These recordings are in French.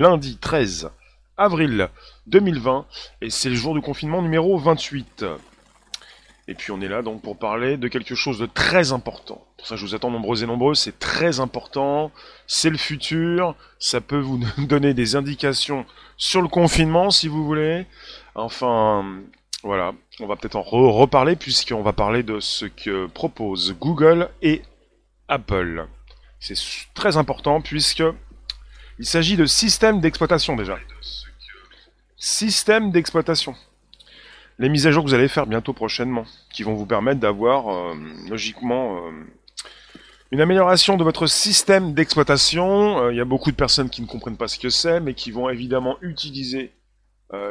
lundi 13 avril 2020 et c'est le jour du confinement numéro 28. Et puis on est là donc pour parler de quelque chose de très important. Pour ça je vous attends nombreux et nombreux, c'est très important, c'est le futur, ça peut vous donner des indications sur le confinement si vous voulez. Enfin voilà, on va peut-être en reparler puisqu'on va parler de ce que proposent Google et Apple. C'est très important puisque il s'agit de système d'exploitation déjà. Système d'exploitation. Les mises à jour que vous allez faire bientôt prochainement, qui vont vous permettre d'avoir euh, logiquement euh, une amélioration de votre système d'exploitation. Euh, il y a beaucoup de personnes qui ne comprennent pas ce que c'est, mais qui vont évidemment utiliser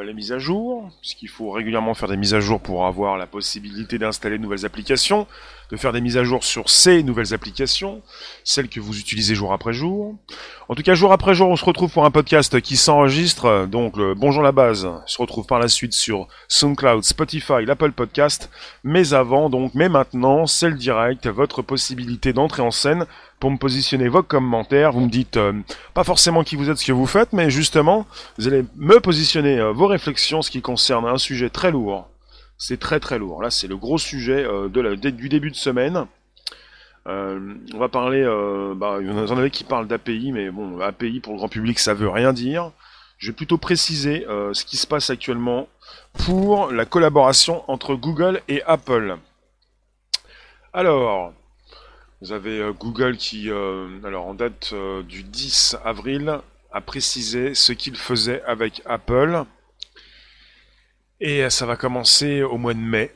les mises à jour, puisqu'il faut régulièrement faire des mises à jour pour avoir la possibilité d'installer de nouvelles applications, de faire des mises à jour sur ces nouvelles applications, celles que vous utilisez jour après jour. En tout cas, jour après jour, on se retrouve pour un podcast qui s'enregistre, donc le Bonjour la base se retrouve par la suite sur SoundCloud, Spotify, l'Apple Podcast, mais avant, donc, mais maintenant, c'est le direct, votre possibilité d'entrer en scène pour me positionner vos commentaires. Vous me dites euh, pas forcément qui vous êtes, ce que vous faites, mais justement, vous allez me positionner euh, vos réflexions, ce qui concerne un sujet très lourd. C'est très très lourd. Là, c'est le gros sujet euh, du début de semaine. on va parler, bah, il y en avait qui parlent d'API, mais bon, API pour le grand public, ça veut rien dire. Je vais plutôt préciser ce qui se passe actuellement pour la collaboration entre Google et Apple. Alors, vous avez euh, Google qui, euh, alors en date euh, du 10 avril, a précisé ce qu'il faisait avec Apple. Et ça va commencer au mois de mai.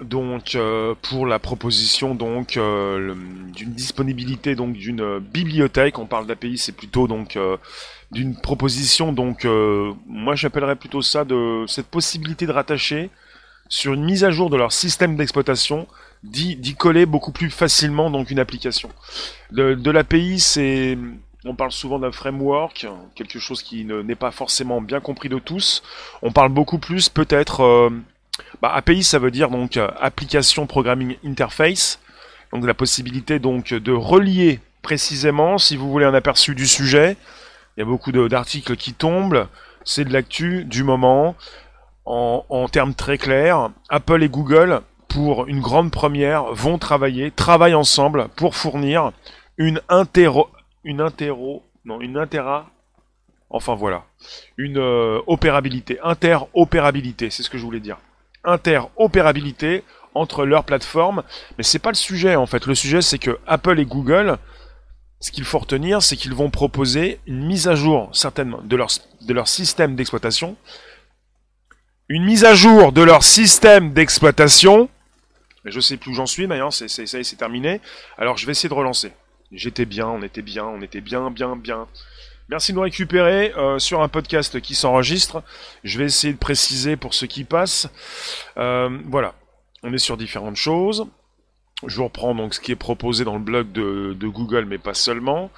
Donc pour la proposition donc d'une disponibilité donc d'une bibliothèque, on parle d'API, c'est plutôt donc d'une proposition donc moi j'appellerais plutôt ça de cette possibilité de rattacher sur une mise à jour de leur système d'exploitation d'y coller beaucoup plus facilement donc une application. De, de l'API, c'est on parle souvent d'un framework, quelque chose qui n'est pas forcément bien compris de tous. On parle beaucoup plus peut-être euh, bah, API, ça veut dire donc application programming interface, donc la possibilité donc de relier précisément, si vous voulez un aperçu du sujet. Il y a beaucoup d'articles qui tombent, c'est de l'actu du moment. En, termes très clairs, Apple et Google pour une grande première, vont travailler, travaillent ensemble pour fournir une une interro, non, une intera, enfin voilà, une euh, opérabilité, interopérabilité, c'est ce que je voulais dire. Interopérabilité entre leurs plateformes, mais c'est pas le sujet en fait. Le sujet c'est que Apple et Google, ce qu'il faut retenir, c'est qu'ils vont proposer une mise à jour certainement de leur, système d'exploitation, une mise à jour de leur système d'exploitation mais je sais plus où j'en suis, c'est, c'est, c'est terminé. Alors je vais essayer de relancer. J'étais bien, on était bien, on était bien, bien, bien. Merci de nous récupérer euh, sur un podcast qui s'enregistre. Je vais essayer de préciser pour ceux qui passent. Euh, voilà, on est sur différentes choses. Je vous reprends donc ce qui est proposé dans le blog de, de Google, mais pas seulement.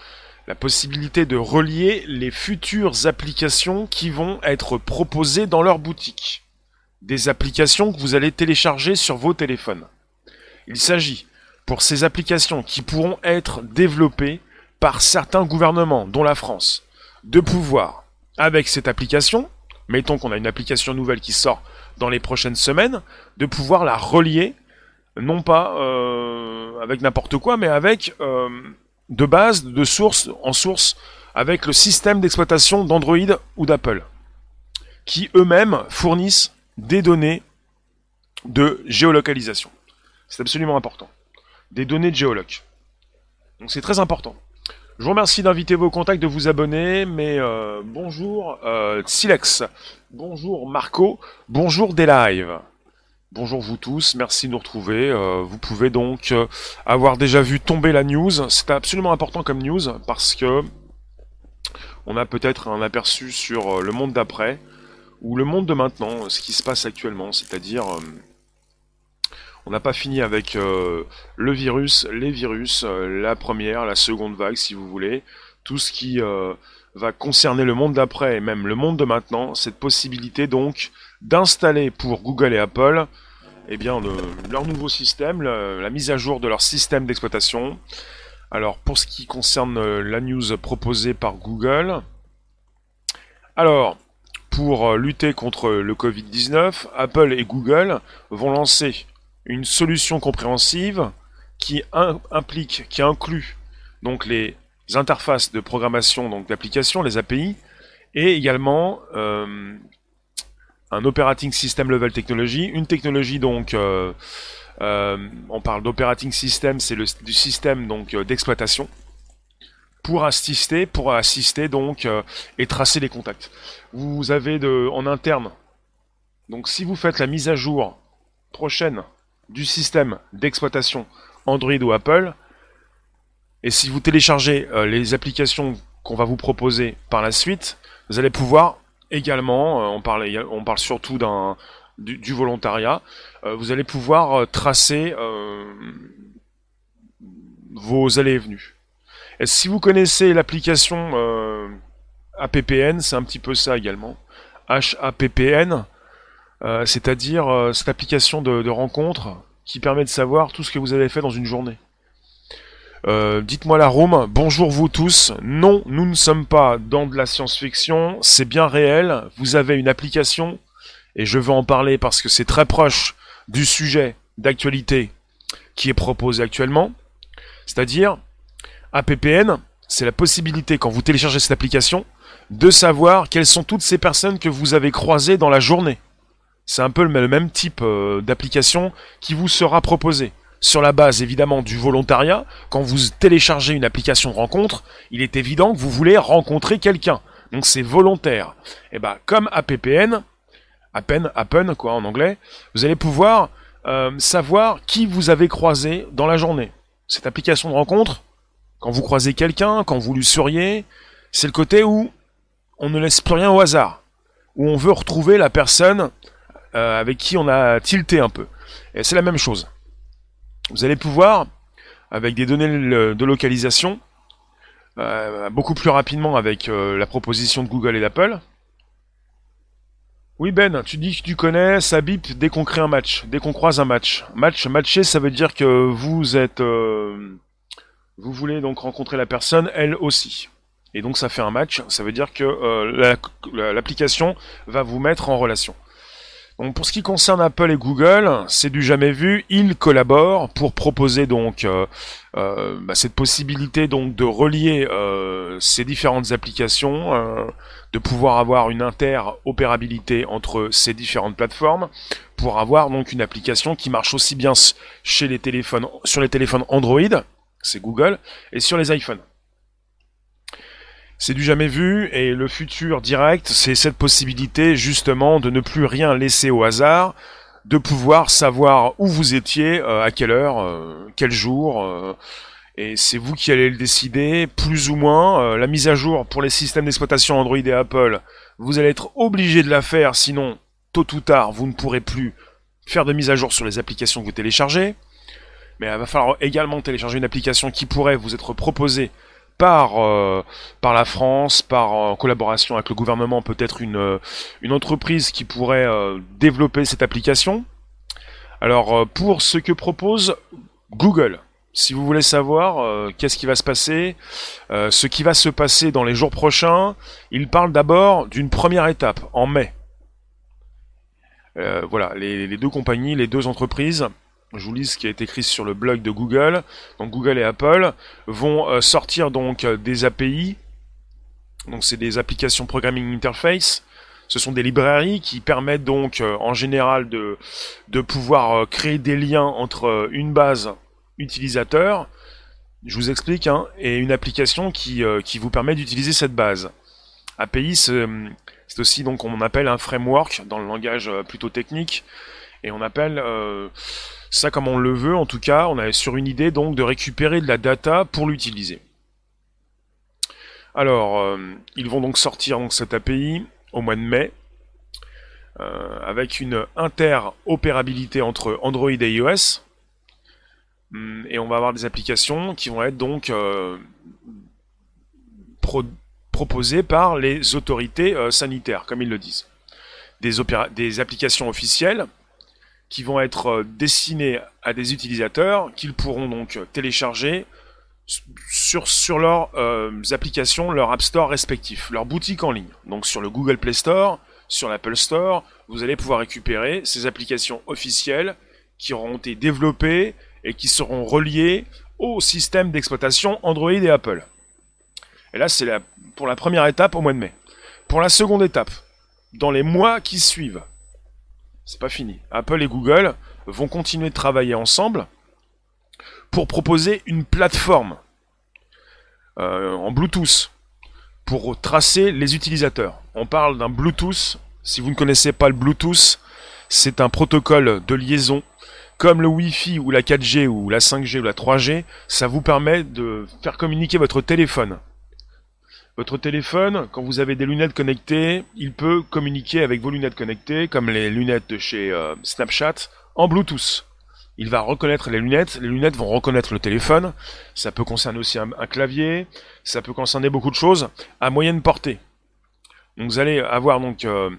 La possibilité de relier les futures applications qui vont être proposées dans leur boutique des applications que vous allez télécharger sur vos téléphones. Il s'agit, pour ces applications qui pourront être développées par certains gouvernements, dont la France, de pouvoir, avec cette application, mettons qu'on a une application nouvelle qui sort dans les prochaines semaines, de pouvoir la relier, non pas euh, avec n'importe quoi, mais avec euh, de base, de source, en source, avec le système d'exploitation d'Android ou d'Apple, qui eux-mêmes fournissent des données de géolocalisation. C'est absolument important. Des données de géoloc. Donc c'est très important. Je vous remercie d'inviter vos contacts, de vous abonner, mais euh, bonjour euh, Silex, bonjour Marco, bonjour des lives. Bonjour vous tous, merci de nous retrouver. Euh, vous pouvez donc euh, avoir déjà vu tomber la news. C'est absolument important comme news parce que on a peut-être un aperçu sur le monde d'après ou le monde de maintenant, ce qui se passe actuellement, c'est-à-dire on n'a pas fini avec euh, le virus, les virus, euh, la première, la seconde vague si vous voulez, tout ce qui va concerner le monde d'après et même le monde de maintenant, cette possibilité donc d'installer pour Google et Apple eh bien, leur nouveau système, la mise à jour de leur système d'exploitation. Alors pour ce qui concerne la news proposée par Google, Alors, pour lutter contre le Covid-19, Apple et Google vont lancer une solution compréhensive qui implique, qui inclut donc les interfaces de programmation donc d'applications, les API, et également euh, un operating system level technology, une technologie donc euh, euh, on parle d'operating system, c'est du système donc d'exploitation pour assister, pour assister donc et tracer les contacts. Vous avez de en interne donc si vous faites la mise à jour prochaine du système d'exploitation Android ou Apple, et si vous téléchargez euh, les applications qu'on va vous proposer par la suite, vous allez pouvoir également, euh, on, parle, surtout d'un du, volontariat, euh, vous allez pouvoir tracer vos allées et venues. Si vous connaissez l'application APPN, c'est un petit peu ça également. HAPPN, c'est-à-dire cette application de, de rencontre qui permet de savoir tout ce que vous avez fait dans une journée. Euh, dites-moi la Rome, bonjour vous tous. Non, nous ne sommes pas dans de la science-fiction, c'est bien réel. Vous avez une application, et je veux en parler parce que c'est très proche du sujet d'actualité qui est proposé actuellement. C'est-à-dire, APPN, c'est la possibilité, quand vous téléchargez cette application, de savoir quelles sont toutes ces personnes que vous avez croisées dans la journée. C'est un peu le même type euh, d'application qui vous sera proposé sur la base évidemment du volontariat, quand vous téléchargez une application rencontre, il est évident que vous voulez rencontrer quelqu'un. Donc c'est volontaire. Et bah comme APPN, Appen, Appen quoi en anglais, vous allez pouvoir euh, savoir qui vous avez croisé dans la journée. Cette application de rencontre, quand vous croisez quelqu'un, quand vous lui souriez, c'est le côté où on ne laisse plus rien au hasard, où on veut retrouver la personne euh, avec qui on a tilté un peu. Et c'est la même chose. Vous allez pouvoir, avec des données de localisation, euh, beaucoup plus rapidement avec euh, la proposition de Google et d'Apple. Oui Ben, tu dis que tu connais, ça bip dès qu'on crée un match, dès qu'on croise un match. Match, matcher, ça veut dire que vous êtes... Vous voulez donc rencontrer la personne, elle aussi. Et donc ça fait un match, ça veut dire que l'application va vous mettre en relation pour ce qui concerne Apple et Google, c'est du jamais vu. Ils collaborent pour proposer donc euh, euh, bah, cette possibilité donc de relier euh, ces différentes applications, de pouvoir avoir une interopérabilité entre ces différentes plateformes, pour avoir donc une application qui marche aussi bien chez les téléphones, sur les téléphones Android, c'est Google, et sur les iPhones. C'est du jamais vu et le futur direct, c'est cette possibilité justement de ne plus rien laisser au hasard, de pouvoir savoir où vous étiez, euh, à quelle heure, euh, quel jour, euh, et c'est vous qui allez le décider, plus ou moins. la mise à jour pour les systèmes d'exploitation Android et Apple, vous allez être obligé de la faire, sinon, tôt ou tard, vous ne pourrez plus faire de mise à jour sur les applications que vous téléchargez. Mais il va falloir également télécharger une application qui pourrait vous être proposée par, euh, par la France, par en collaboration avec le gouvernement, peut-être une, euh, entreprise qui pourrait euh, développer cette application. Alors pour ce que propose Google, si vous voulez savoir qu'est-ce qui va se passer, ce qui va se passer dans les jours prochains, il parle d'abord d'une première étape en mai. voilà, les, deux compagnies, les deux entreprises je vous lis ce qui a été écrit sur le blog de Google. Donc Google et Apple vont euh, sortir donc euh, des API. Donc c'est des applications programming interface. Ce sont des librairies qui permettent donc euh, en général de, de pouvoir créer des liens entre une base utilisateur, je vous explique, hein, et une application qui, qui vous permet d'utiliser cette base. API, c'est aussi donc on appelle un framework dans le langage plutôt technique, et on appelle ça, comme on le veut, en tout cas, on est sur une idée donc de récupérer de la data pour l'utiliser. Alors, euh, ils vont donc sortir donc, cette API au mois de mai, euh, avec une interopérabilité entre Android et iOS. Hum, et on va avoir des applications qui vont être donc euh, proposées par les autorités sanitaires, comme ils le disent. Des, des applications officielles qui vont être euh, destinés à des utilisateurs qu'ils pourront donc télécharger sur, sur leurs euh, applications, leur App Store respectifs, leur boutique en ligne. Donc sur le Google Play Store, sur l'Apple Store, vous allez pouvoir récupérer ces applications officielles qui auront été développées et qui seront reliées au système d'exploitation Android et Apple. Et là, c'est pour la première étape au mois de mai. Pour la seconde étape, dans les mois qui suivent, c'est pas fini. Apple et Google vont continuer de travailler ensemble pour proposer une plateforme euh, en Bluetooth pour tracer les utilisateurs. On parle d'un Bluetooth. Si vous ne connaissez pas le Bluetooth, c'est un protocole de liaison comme le Wi-Fi ou la 4G ou la 5G ou la 3G. Ça vous permet de faire communiquer votre téléphone. Votre téléphone, quand vous avez des lunettes connectées, il peut communiquer avec vos lunettes connectées, comme les lunettes de chez euh, Snapchat, en Bluetooth. Il va reconnaître les lunettes, les lunettes vont reconnaître le téléphone, ça peut concerner aussi un, clavier, ça peut concerner beaucoup de choses à moyenne portée. Donc vous allez avoir donc euh,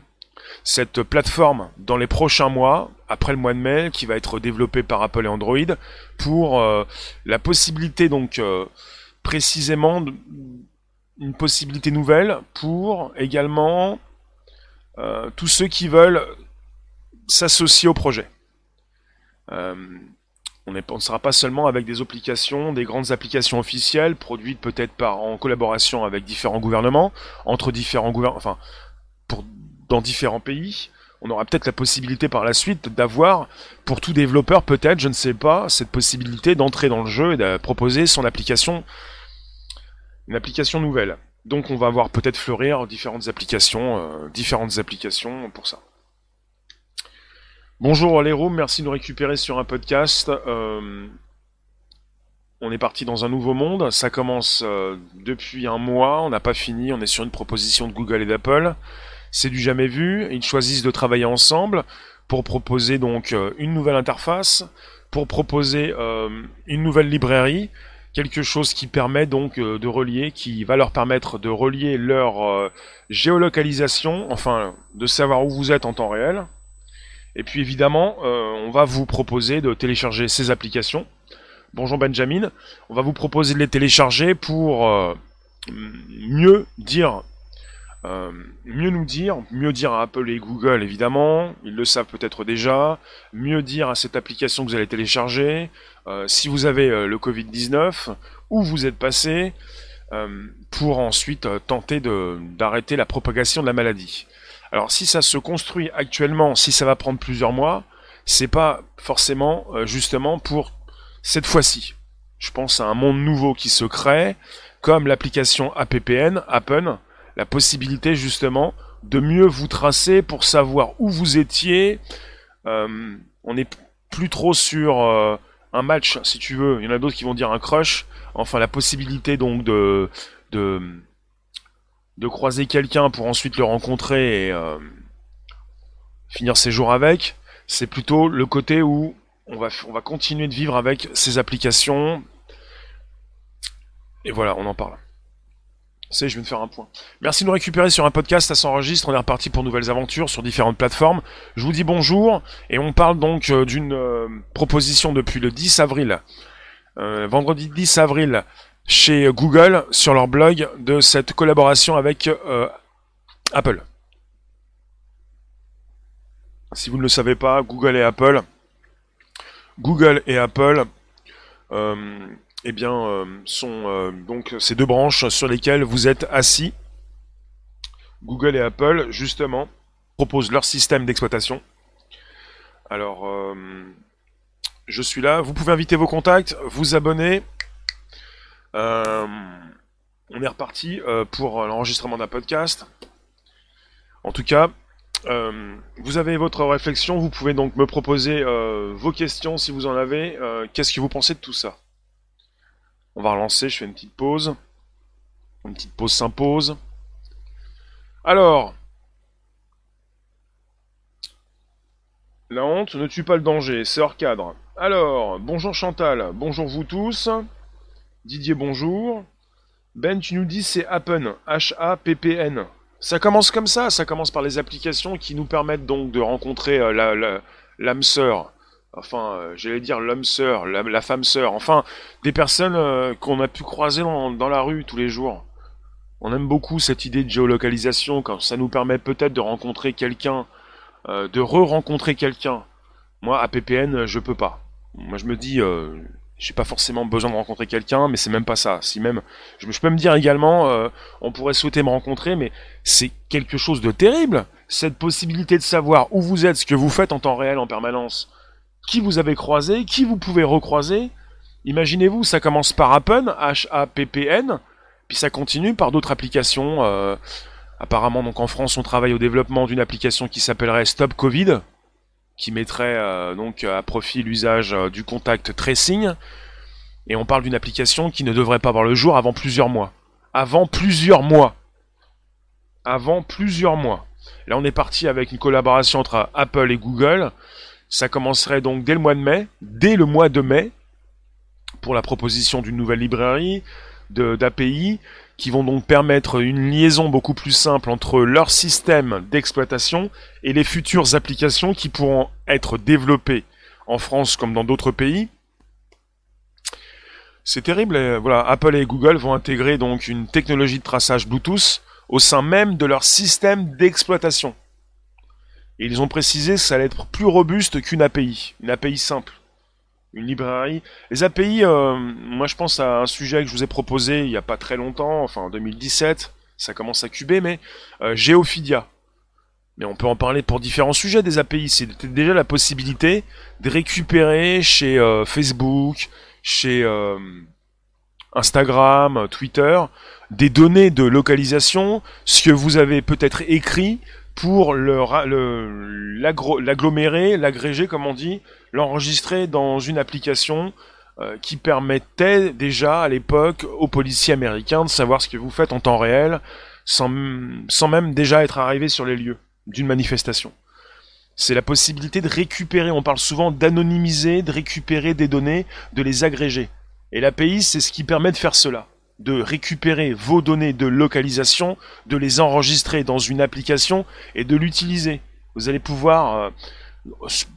cette plateforme dans les prochains mois, après le mois de mai, qui va être développée par Apple et Android, pour euh, la possibilité donc précisément une possibilité nouvelle pour également tous ceux qui veulent s'associer au projet. Euh, on ne sera pas seulement avec des applications, des grandes applications officielles, produites peut-être par en collaboration avec différents gouvernements, entre différents gouvernements, enfin, dans différents pays. On aura peut-être la possibilité par la suite d'avoir, pour tout développeur peut-être, je ne sais pas, cette possibilité d'entrer dans le jeu et de proposer son application, application nouvelle. Donc on va voir peut-être fleurir différentes applications, euh, différentes applications pour ça. Bonjour les rooms, merci de nous récupérer sur un podcast. Euh, on est parti dans un nouveau monde, ça commence euh, depuis un mois, on n'a pas fini, on est sur une proposition de Google et d'Apple. C'est du jamais vu, ils choisissent de travailler ensemble pour proposer donc une nouvelle interface, pour proposer une nouvelle librairie, quelque chose qui permet donc de relier, qui va leur permettre de relier leur géolocalisation, enfin de savoir où vous êtes en temps réel, et puis évidemment, euh, on va vous proposer de télécharger ces applications. Bonjour Benjamin. On va vous proposer de les télécharger pour euh, mieux dire, euh, mieux nous dire, mieux dire à Apple et Google évidemment, ils le savent peut-être déjà, mieux dire à cette application que vous allez télécharger, si vous avez le Covid-19, où vous êtes passé, pour ensuite tenter d'arrêter la propagation de la maladie. Alors si ça se construit actuellement, si ça va prendre plusieurs mois, c'est pas forcément euh, justement pour cette fois-ci. Je pense à un monde nouveau qui se crée, comme l'application AppN, Appen, la possibilité justement de mieux vous tracer pour savoir où vous étiez. Euh, on n'est plus trop sur euh, un match, si tu veux. Il y en a d'autres qui vont dire un crush. Enfin, la possibilité donc de, de de croiser quelqu'un pour ensuite le rencontrer et euh, finir ses jours avec, c'est plutôt le côté où on va, on va continuer de vivre avec ces applications. Et voilà, on en parle. Je vais me faire un point. Merci de nous récupérer sur un podcast, ça s'enregistre, on est reparti pour nouvelles aventures sur différentes plateformes. Je vous dis bonjour, et on parle donc euh, d'une euh, proposition depuis le 10 avril. vendredi 10 avril, chez Google sur leur blog de cette collaboration avec euh, Apple. Si vous ne le savez pas, Google et Apple, Google et Apple, euh, eh bien, euh, sont donc ces deux branches sur lesquelles vous êtes assis. Google et Apple, justement, proposent leur système d'exploitation. Alors, je suis là. Vous pouvez inviter vos contacts, vous abonner, euh, on est reparti euh, pour l'enregistrement d'un podcast. En tout cas, euh, vous avez votre réflexion, vous pouvez donc me proposer vos questions si vous en avez. Qu'est-ce que vous pensez de tout ça? On va relancer, je fais une petite pause. Une petite pause s'impose. Alors, la honte ne tue pas le danger, c'est hors cadre. Alors, bonjour Chantal, bonjour vous tous. Didier, bonjour. Ben, tu nous dis c'est Happen, H-A-P-P-N. Ça commence comme ça, ça commence par les applications qui nous permettent donc de rencontrer euh, l'âme sœur enfin, euh, j'allais dire l'homme sœur, la, femme sœur, enfin, des personnes euh, qu'on a pu croiser dans, la rue tous les jours. On aime beaucoup cette idée de géolocalisation quand ça nous permet peut-être de rencontrer quelqu'un, euh, de re-rencontrer quelqu'un. Moi, à PPN, je peux pas. Moi, je me dis, j'ai pas forcément besoin de rencontrer quelqu'un, mais c'est même pas ça. Si même, je peux me dire également, on pourrait souhaiter me rencontrer, mais c'est quelque chose de terrible. Cette possibilité de savoir où vous êtes, ce que vous faites en temps réel, en permanence qui vous avez croisé, qui vous pouvez recroiser. Imaginez-vous, ça commence par Apple, H-A-P-P-N, puis ça continue par d'autres applications. Euh, apparemment, donc en France, on travaille au développement d'une application qui s'appellerait Stop Covid, qui mettrait euh, donc à profit l'usage euh, du contact tracing. Et on parle d'une application qui ne devrait pas voir le jour avant plusieurs mois. Avant plusieurs mois. Avant plusieurs mois. Là, on est parti avec une collaboration entre Apple et Google ça commencerait donc dès le mois de mai, dès le mois de mai, pour la proposition d'une nouvelle librairie, d'API, qui vont donc permettre une liaison beaucoup plus simple entre leur système d'exploitation et les futures applications qui pourront être développées en France comme dans d'autres pays. C'est terrible, voilà, Apple et Google vont intégrer donc une technologie de traçage Bluetooth au sein même de leur système d'exploitation. Et ils ont précisé que ça allait être plus robuste qu'une API, une API simple, une librairie. Les API, euh, moi je pense à un sujet que je vous ai proposé il n'y a pas très longtemps, enfin en 2017, ça commence à cuber, mais euh. Mais on peut en parler pour différents sujets des API. C'était déjà la possibilité de récupérer chez euh, Facebook, chez Instagram, Twitter, des données de localisation, ce que vous avez peut-être écrit pour l'agglomérer, l'agréger, comme on dit, l'enregistrer dans une application euh, qui permettait déjà à l'époque aux policiers américains de savoir ce que vous faites en temps réel, sans, sans même déjà être arrivé sur les lieux d'une manifestation. C'est la possibilité de récupérer, on parle souvent d'anonymiser, de récupérer des données, de les agréger. Et l'API, c'est ce qui permet de faire cela de récupérer vos données de localisation, de les enregistrer dans une application et de l'utiliser. Vous allez pouvoir, euh,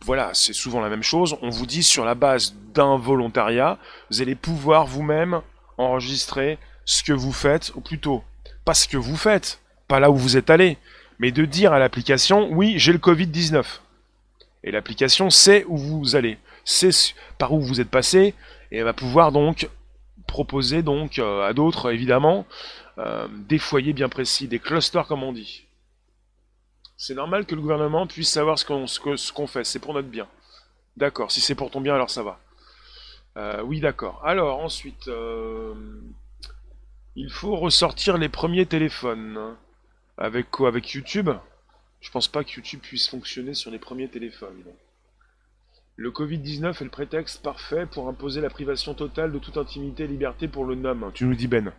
voilà, c'est souvent la même chose, on vous dit sur la base d'un volontariat, vous allez pouvoir vous-même enregistrer ce que vous faites, ou plutôt, pas ce que vous faites, pas là où vous êtes allé, mais de dire à l'application, oui, j'ai le Covid-19. Et l'application sait où vous allez, sait par où vous êtes passé, et elle va pouvoir donc proposer donc euh, à d'autres, évidemment, euh, des foyers bien précis, des clusters comme on dit. C'est normal que le gouvernement puisse savoir ce qu'on fait, c'est pour notre bien. D'accord, si c'est pour ton bien, alors ça va. Euh, oui, d'accord. Alors, ensuite, il faut ressortir les premiers téléphones. Avec quoi? Avec YouTube? Je pense pas que YouTube puisse fonctionner sur les premiers téléphones. Le Covid-19 est le prétexte parfait pour imposer la privation totale de toute intimité et liberté pour le nom. Tu nous dis Ben.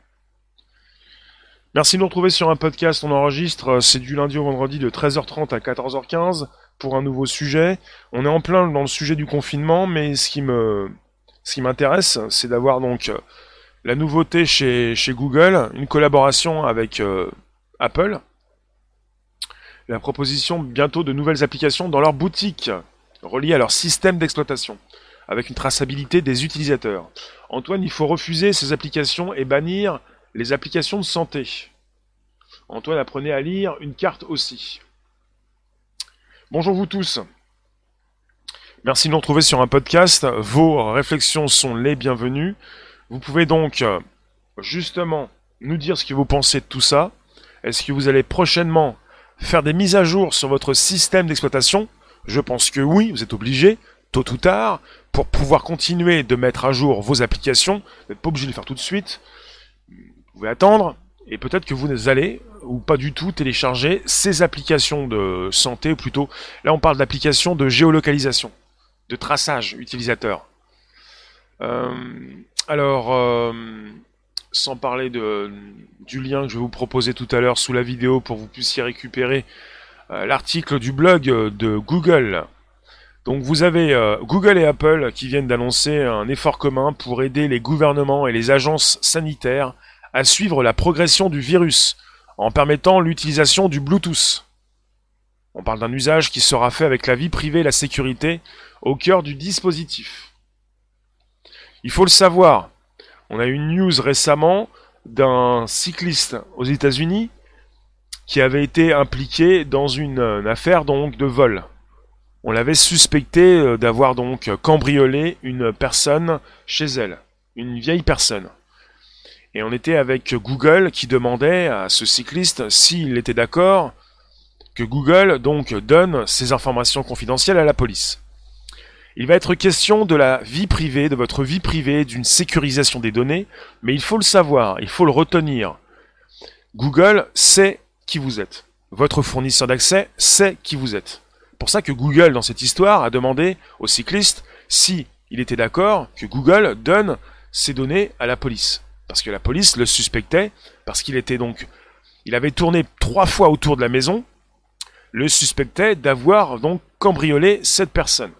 Merci de nous retrouver sur un podcast. On enregistre, c'est du lundi au vendredi de 13h30 à 14h15 pour un nouveau sujet. On est en plein dans le sujet du confinement, mais ce qui m'intéresse, c'est d'avoir donc la nouveauté chez, chez Google, une collaboration avec euh, Apple, la proposition bientôt de nouvelles applications dans leur boutique reliés à leur système d'exploitation, avec une traçabilité des utilisateurs. Antoine, il faut refuser ces applications et bannir les applications de santé. Antoine apprenait à lire une carte aussi. Bonjour vous tous. Merci de nous retrouver sur un podcast. Vos réflexions sont les bienvenues. Vous pouvez donc euh, justement nous dire ce que vous pensez de tout ça. Est-ce que vous allez prochainement faire des mises à jour sur votre système d'exploitation je pense que oui, vous êtes obligé, tôt ou tard, pour pouvoir continuer de mettre à jour vos applications. Vous n'êtes pas obligé de le faire tout de suite. Vous pouvez attendre, et peut-être que vous allez, ou pas du tout, télécharger ces applications de santé, ou plutôt, là on parle d'applications de géolocalisation, de traçage utilisateur. Euh, alors, euh, sans parler du lien que je vais vous proposer tout à l'heure sous la vidéo pour que vous puissiez récupérer l'article du blog de Google. Donc vous avez euh, Google et Apple qui viennent d'annoncer un effort commun pour aider les gouvernements et les agences sanitaires à suivre la progression du virus en permettant l'utilisation du Bluetooth. On parle d'un usage qui sera fait avec la vie privée et la sécurité au cœur du dispositif. Il faut le savoir, on a eu une news récemment d'un cycliste aux États-Unis qui avait été impliqué dans une, affaire donc de vol. On l'avait suspecté euh, d'avoir donc cambriolé une personne chez elle, une vieille personne. Et on était avec Google qui demandait à ce cycliste s'il était d'accord que Google donc donne ces informations confidentielles à la police. Il va être question de la vie privée, de votre vie privée, d'une sécurisation des données, mais il faut le savoir, il faut le retenir. Google sait qui vous êtes. Votre fournisseur d'accès sait qui vous êtes. Pour ça que Google, dans cette histoire, a demandé au cycliste si il était d'accord que Google donne ces données à la police. Parce que la police le suspectait, parce qu'il était donc... Il avait tourné trois fois autour de la maison, le suspectait d'avoir donc cambriolé cette personne.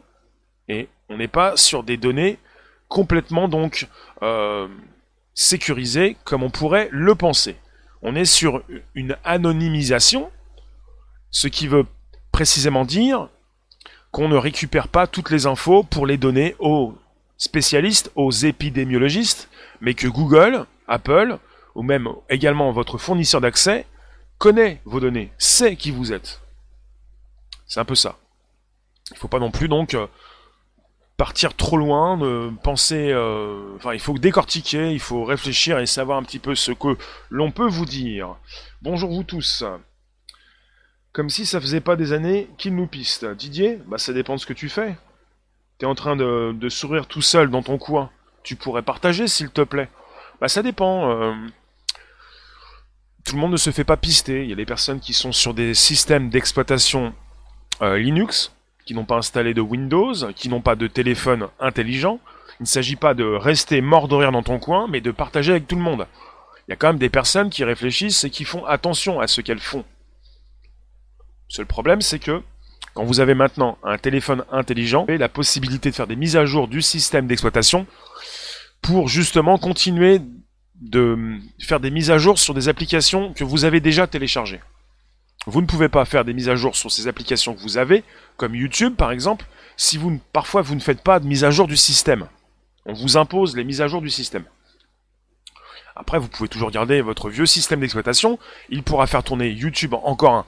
Et on n'est pas sur des données complètement donc euh, sécurisées comme on pourrait le penser. On est sur une anonymisation, ce qui veut précisément dire qu'on ne récupère pas toutes les infos pour les donner aux spécialistes, aux épidémiologistes, mais que Google, Apple, ou même également votre fournisseur d'accès, connaît vos données, sait qui vous êtes. C'est un peu ça. Il ne faut pas non plus donc euh, partir trop loin, de penser, euh, enfin il faut décortiquer, il faut réfléchir et savoir un petit peu ce que l'on peut vous dire. Bonjour vous tous. Comme si ça faisait pas des années qu'il nous piste. Didier, bah ça dépend de ce que tu fais. T'es en train de, sourire tout seul dans ton coin. Tu pourrais partager s'il te plaît. Bah ça dépend. Euh. Tout le monde ne se fait pas pister. Il y a des personnes qui sont sur des systèmes d'exploitation euh, Linux, qui n'ont pas installé de Windows, qui n'ont pas de téléphone intelligent. Il ne s'agit pas de rester mort de rire dans ton coin, mais de partager avec tout le monde. Il y a quand même des personnes qui réfléchissent et qui font attention à ce qu'elles font. Le seul problème, c'est que quand vous avez maintenant un téléphone intelligent, avez la possibilité de faire des mises à jour du système d'exploitation pour justement continuer de faire des mises à jour sur des applications que vous avez déjà téléchargées. Vous ne pouvez pas faire des mises à jour sur ces applications que vous avez, comme YouTube par exemple, si vous parfois vous ne faites pas de mise à jour du système. On vous impose les mises à jour du système. Après, vous pouvez toujours garder votre vieux système d'exploitation. Il pourra faire tourner YouTube encore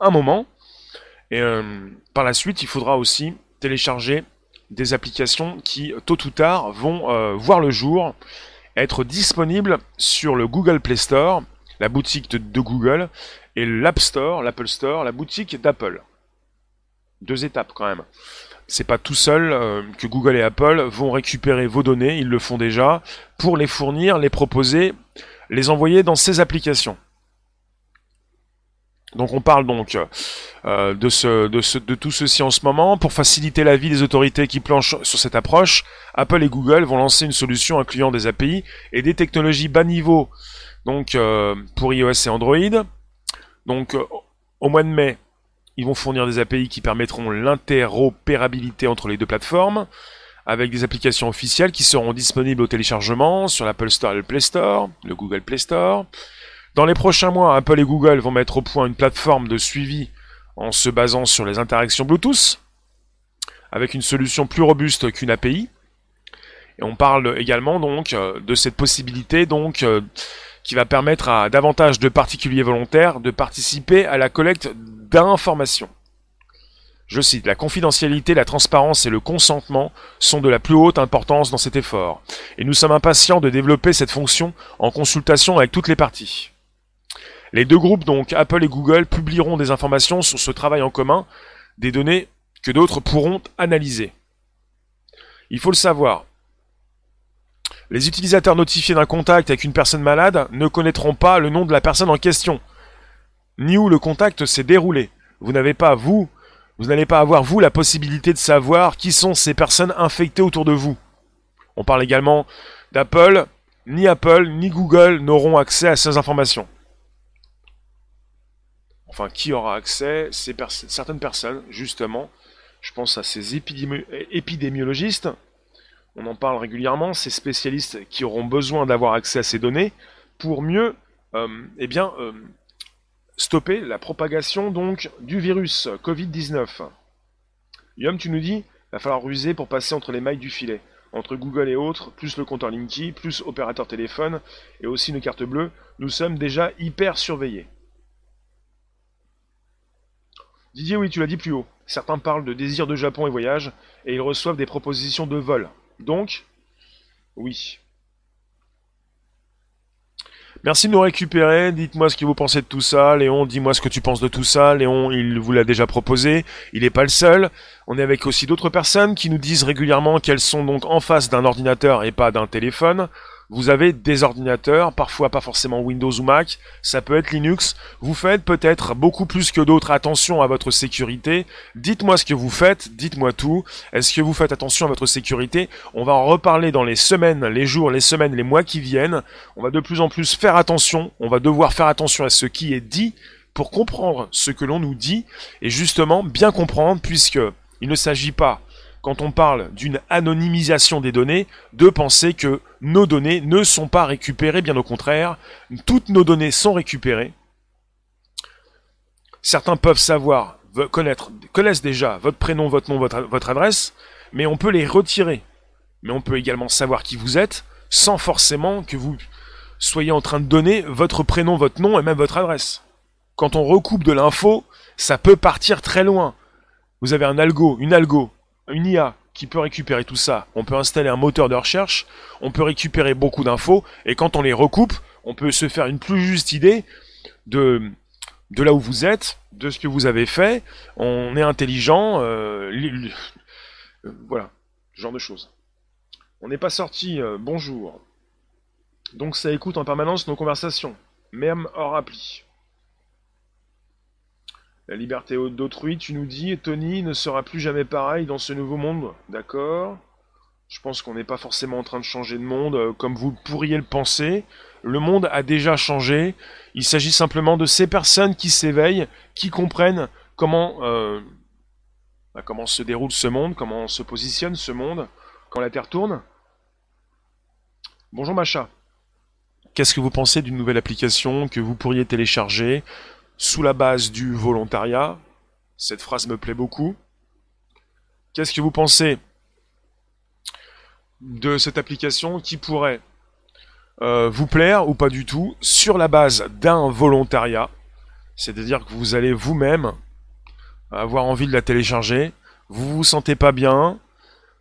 un, moment. Et euh, par la suite, il faudra aussi télécharger des applications qui, tôt ou tard, vont euh, voir le jour, être disponibles sur le Google Play Store, la boutique de Google, et l'App Store, l'Apple Store, la boutique d'Apple. Deux étapes quand même. C'est pas tout seul euh, que Google et Apple vont récupérer vos données, ils le font déjà, pour les fournir, les proposer, les envoyer dans ces applications. Donc on parle donc euh, de, ce, de, ce, de tout ceci en ce moment. Pour faciliter la vie des autorités qui planchent sur cette approche, Apple et Google vont lancer une solution incluant des API et des technologies bas niveau donc, euh, pour iOS et Android, donc euh, au mois de mai, ils vont fournir des API qui permettront l'interopérabilité entre les deux plateformes, avec des applications officielles qui seront disponibles au téléchargement sur l'Apple Store et le Play Store, le Google Play Store. Dans les prochains mois, Apple et Google vont mettre au point une plateforme de suivi en se basant sur les interactions Bluetooth, avec une solution plus robuste qu'une API. Et on parle également donc euh, de cette possibilité donc qui va permettre à davantage de particuliers volontaires de participer à la collecte d'informations. Je cite, la confidentialité, la transparence et le consentement sont de la plus haute importance dans cet effort, et nous sommes impatients de développer cette fonction en consultation avec toutes les parties. Les deux groupes, donc Apple et Google, publieront des informations sur ce travail en commun, des données que d'autres pourront analyser. Il faut le savoir, les utilisateurs notifiés d'un contact avec une personne malade ne connaîtront pas le nom de la personne en question, ni où le contact s'est déroulé. Vous n'avez pas, vous, vous n'allez pas avoir, vous, la possibilité de savoir qui sont ces personnes infectées autour de vous. On parle également d'Apple. Ni Apple, ni Google n'auront accès à ces informations. Enfin, qui aura accès? Certaines personnes, justement. Je pense à ces épidémiologistes on en parle régulièrement, ces spécialistes qui auront besoin d'avoir accès à ces données pour mieux euh, eh bien, euh, stopper la propagation donc du virus Covid-19. Yom, tu nous dis, il va falloir ruser pour passer entre les mailles du filet. Entre Google et autres, plus le compteur Linky, plus opérateur téléphone et aussi une carte bleue, nous sommes déjà hyper surveillés. Didier, oui, tu l'as dit plus haut. Certains parlent de désir de Japon et voyage, et ils reçoivent des propositions de vol. Donc, oui. Merci de nous récupérer. Dites-moi ce que vous pensez de tout ça. Léon, dis-moi ce que tu penses de tout ça. Léon, il vous l'a déjà proposé. Il n'est pas le seul. On est avec aussi d'autres personnes qui nous disent régulièrement qu'elles sont donc en face d'un ordinateur et pas d'un téléphone. Vous avez des ordinateurs, parfois pas forcément Windows ou Mac, ça peut être Linux. Vous faites peut-être beaucoup plus que d'autres attention à votre sécurité. Dites-moi ce que vous faites, dites-moi tout. Est-ce que vous faites attention à votre sécurité? On va en reparler dans les semaines, les jours, les semaines, les mois qui viennent. On va de plus en plus faire attention, on va devoir faire attention à ce qui est dit pour comprendre ce que l'on nous dit et justement bien comprendre puisque il ne s'agit pas quand on parle d'une anonymisation des données, de penser que nos données ne sont pas récupérées, bien au contraire, toutes nos données sont récupérées. Certains peuvent savoir, connaître, connaissent déjà votre prénom, votre nom, votre, votre adresse, mais on peut les retirer. Mais on peut également savoir qui vous êtes, sans forcément que vous soyez en train de donner votre prénom, votre nom et même votre adresse. Quand on recoupe de l'info, ça peut partir très loin. Vous avez un algo, une algo, une IA qui peut récupérer tout ça, on peut installer un moteur de recherche, on peut récupérer beaucoup d'infos, et quand on les recoupe, on peut se faire une plus juste idée de, de là où vous êtes, de ce que vous avez fait, on est intelligent, euh, euh, voilà, ce genre de choses. On n'est pas sorti, euh, bonjour. Donc ça écoute en permanence nos conversations, même hors appli. La liberté d'autrui, tu nous dis, Tony ne sera plus jamais pareil dans ce nouveau monde. D'accord? Je pense qu'on n'est pas forcément en train de changer de monde euh, comme vous pourriez le penser. Le monde a déjà changé. Il s'agit simplement de ces personnes qui s'éveillent, qui comprennent comment, euh, bah, comment se déroule ce monde, comment se positionne ce monde quand la Terre tourne. Bonjour Macha. Qu'est-ce que vous pensez d'une nouvelle application que vous pourriez télécharger? Sous la base du volontariat. Cette phrase me plaît beaucoup. Qu'est-ce que vous pensez de cette application qui pourrait euh, vous plaire ou pas du tout sur la base d'un volontariat? C'est-à-dire que vous allez vous-même avoir envie de la télécharger, vous vous sentez pas bien.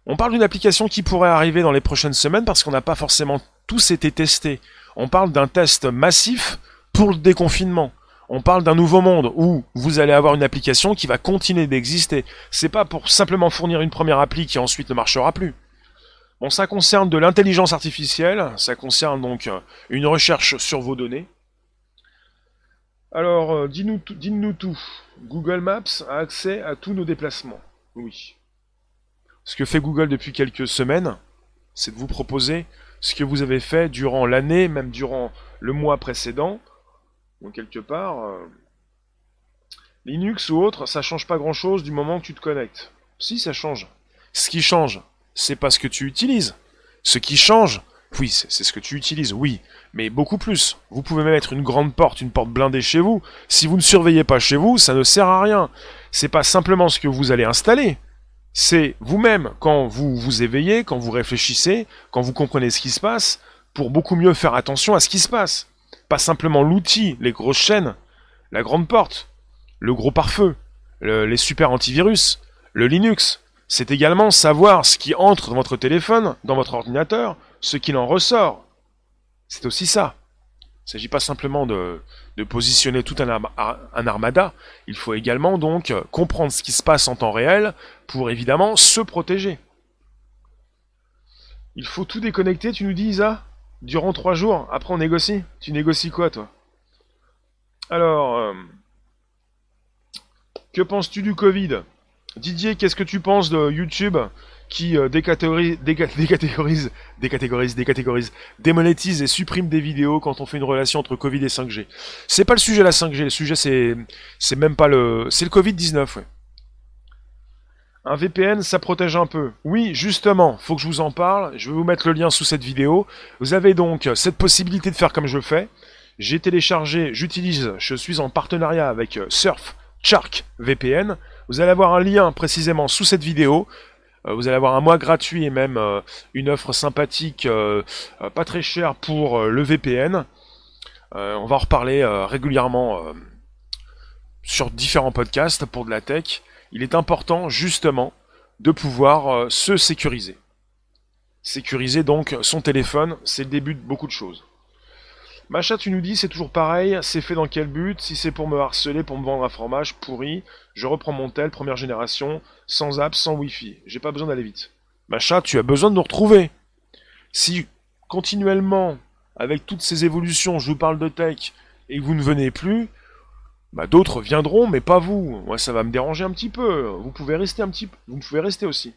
On parle d'une application qui pourrait arriver dans les prochaines semaines parce qu'on n'a pas forcément tous été testés. On parle d'un test massif pour le déconfinement. On parle d'un nouveau monde où vous allez avoir une application qui va continuer d'exister. C'est pas pour simplement fournir une première appli qui ensuite ne marchera plus. Bon, ça concerne de l'intelligence artificielle, ça concerne donc euh, une recherche sur vos données. Alors, euh, dis-nous dis tout. Google Maps a accès à tous nos déplacements. Oui. Ce que fait Google depuis quelques semaines, c'est de vous proposer ce que vous avez fait durant l'année, même durant le mois précédent, donc quelque part, euh, Linux ou autre, ça change pas grand chose du moment que tu te connectes. Si, ça change. Ce qui change, c'est pas ce que tu utilises. Ce qui change, oui, c'est ce que tu utilises, oui, mais beaucoup plus. Vous pouvez mettre une grande porte, une porte blindée chez vous. Si vous ne surveillez pas chez vous, ça ne sert à rien. C'est pas simplement ce que vous allez installer. C'est vous-même, quand vous vous éveillez, quand vous réfléchissez, quand vous comprenez ce qui se passe, pour beaucoup mieux faire attention à ce qui se passe. Pas simplement l'outil, les grosses chaînes, la grande porte, le gros pare-feu, les super antivirus, le Linux. C'est également savoir ce qui entre dans votre téléphone, dans votre ordinateur, ce qu'il en ressort. C'est aussi ça. Il ne s'agit pas simplement de, positionner tout un, un, armada, il faut également donc comprendre ce qui se passe en temps réel pour évidemment se protéger. Il faut tout déconnecter, tu nous dis Isa? Durant trois jours, après on négocie. Tu négocies quoi, toi? Alors, euh, que penses-tu du Covid? Didier, qu'est-ce que tu penses de YouTube qui euh, décatégorise, décatégorise, démonétise et supprime des vidéos quand on fait une relation entre Covid et 5G C'est pas le sujet la 5G, le sujet c'est, c'est même pas le, c'est le Covid-19, ouais. Un VPN, ça protège un peu. Oui, justement, faut que je vous en parle. Je vais vous mettre le lien sous cette vidéo. Vous avez donc cette possibilité de faire comme je fais. J'ai téléchargé, j'utilise, je suis en partenariat avec euh, Surf Shark VPN. Vous allez avoir un lien précisément sous cette vidéo. Euh, vous allez avoir un mois gratuit et même euh, une offre sympathique, pas très chère pour le VPN. on va en reparler régulièrement sur différents podcasts pour de la tech. Il est important justement de pouvoir se sécuriser. Sécuriser donc son téléphone, c'est le début de beaucoup de choses. Macha, tu nous dis, c'est toujours pareil, c'est fait dans quel but? Si c'est pour me harceler, pour me vendre un fromage pourri, je reprends mon tel, première génération, sans app, sans wifi. J'ai pas besoin d'aller vite. Macha, tu as besoin de nous retrouver. Si continuellement, avec toutes ces évolutions, je vous parle de tech et que vous ne venez plus, bah d'autres viendront, mais pas vous. Moi, ça va me déranger un petit peu. Vous pouvez rester un petit peu. Vous pouvez rester aussi.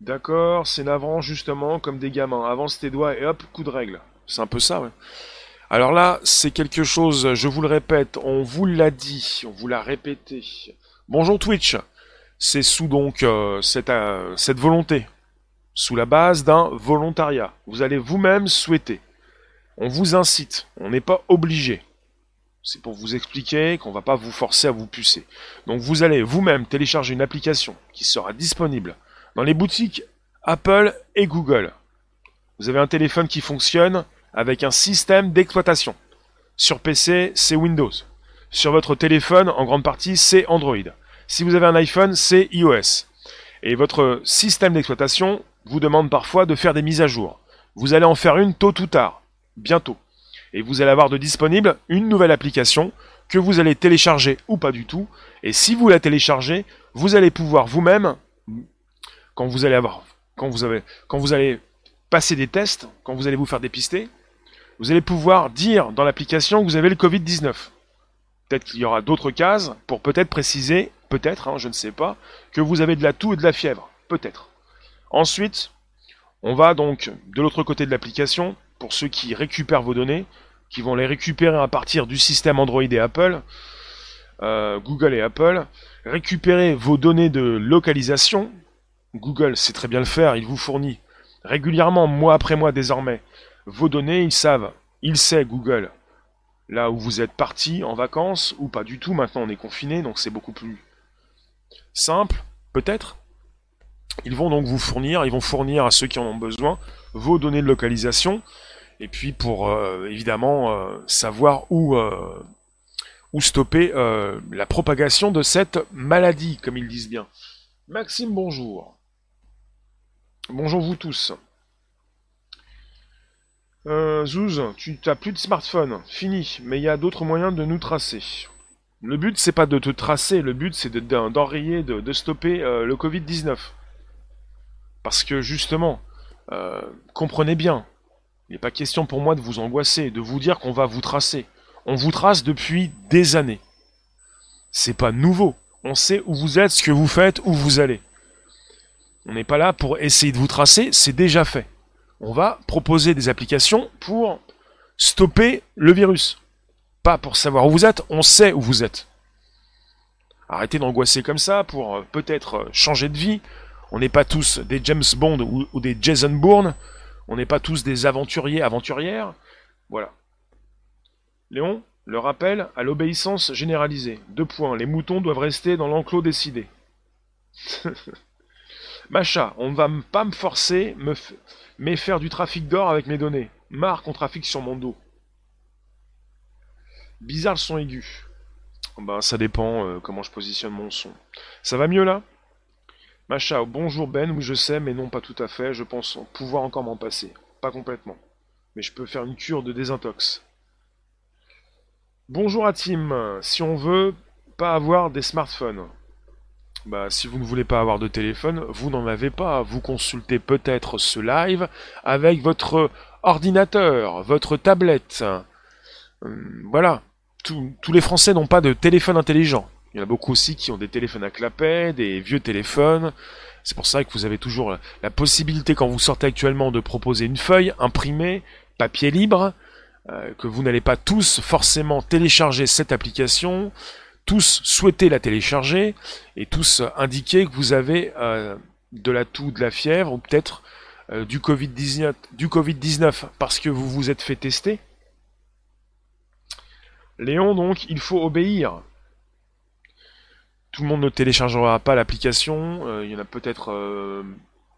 D'accord, c'est navrant justement comme des gamins. Avance tes doigts et hop, coup de règle. C'est un peu ça, ouais. Alors là, c'est quelque chose, je vous le répète, on vous l'a dit, on vous l'a répété. Bonjour Twitch, c'est sous donc euh, euh, cette volonté, sous la base d'un volontariat. Vous allez vous-même souhaiter. On vous incite, on n'est pas obligé. C'est pour vous expliquer qu'on va pas vous forcer à vous pucer. Donc vous allez vous-même télécharger une application qui sera disponible dans les boutiques Apple et Google. Vous avez un téléphone qui fonctionne avec un système d'exploitation. Sur PC, c'est Windows. Sur votre téléphone, en grande partie, c'est Android. Si vous avez un iPhone, c'est iOS. Et votre système d'exploitation vous demande parfois de faire des mises à jour. Vous allez en faire une tôt ou tard, bientôt. Et vous allez avoir de disponible une nouvelle application que vous allez télécharger ou pas du tout. Et si vous la téléchargez, vous allez pouvoir vous-même quand vous allez avoir, quand vous avez, quand vous allez passer des tests, quand vous allez vous faire dépister, vous allez pouvoir dire dans l'application que vous avez le Covid-19. Peut-être qu'il y aura d'autres cases pour peut-être préciser, peut-être, hein, je ne sais pas, que vous avez de la toux et de la fièvre. Peut-être. Ensuite, on va donc de l'autre côté de l'application, pour ceux qui récupèrent vos données, qui vont les récupérer à partir du système Android et Apple, euh, Google et Apple, récupérer vos données de localisation, Google sait très bien le faire, il vous fournit régulièrement, mois après mois désormais, vos données, ils savent, il sait Google, là où vous êtes parti en vacances, ou pas du tout, maintenant on est confiné, donc c'est beaucoup plus simple, peut-être. Ils vont donc vous fournir, ils vont fournir à ceux qui en ont besoin vos données de localisation, et puis pour euh, évidemment euh, savoir où, euh, où stopper la propagation de cette maladie, comme ils disent bien. Maxime, bonjour. Bonjour vous tous. Zouz, tu n'as plus de smartphone, fini, mais il y a d'autres moyens de nous tracer. Le but, c'est pas de te tracer, le but, c'est d'enrayer, de, stopper le Covid-19. Parce que justement, comprenez bien, il n'est pas question pour moi de vous angoisser, de vous dire qu'on va vous tracer. On vous trace depuis des années. C'est pas nouveau. On sait où vous êtes, ce que vous faites, où vous allez. On n'est pas là pour essayer de vous tracer, c'est déjà fait. On va proposer des applications pour stopper le virus. Pas pour savoir où vous êtes, on sait où vous êtes. Arrêtez d'angoisser comme ça pour euh, peut-être euh, changer de vie. On n'est pas tous des James Bond ou, des Jason Bourne. On n'est pas tous des aventuriers, aventurières. Voilà. Léon, le rappel à l'obéissance généralisée. Deux points. Les moutons doivent rester dans l'enclos décidé. Macha, on ne va pas me forcer, me mais faire du trafic d'or avec mes données. Marre qu'on trafique sur mon dos. Bizarre le son aigu. Ben, ça dépend euh, comment je positionne mon son. Ça va mieux là? Macha, bonjour Ben, oui je sais, mais non pas tout à fait. Je pense pouvoir encore m'en passer. Pas complètement. Mais je peux faire une cure de désintox. Bonjour à Tim. Si on veut pas avoir des smartphones, bah, si vous ne voulez pas avoir de téléphone, vous n'en avez pas. Vous consultez peut-être ce live avec votre ordinateur, votre tablette. Hum, voilà. tous les Français n'ont pas de téléphone intelligent. Il y en a beaucoup aussi qui ont des téléphones à clapet, des vieux téléphones. C'est pour ça que vous avez toujours la possibilité, quand vous sortez actuellement, de proposer une feuille imprimée, papier libre, euh, que vous n'allez pas tous forcément télécharger cette application tous souhaiter la télécharger et tous indiquer que vous avez euh, de la toux, de la fièvre ou peut-être euh, du Covid-19 du COVID-19 parce que vous vous êtes fait tester. Léon, donc, il faut obéir. Tout le monde ne téléchargera pas l'application. Euh, il y en a peut-être euh,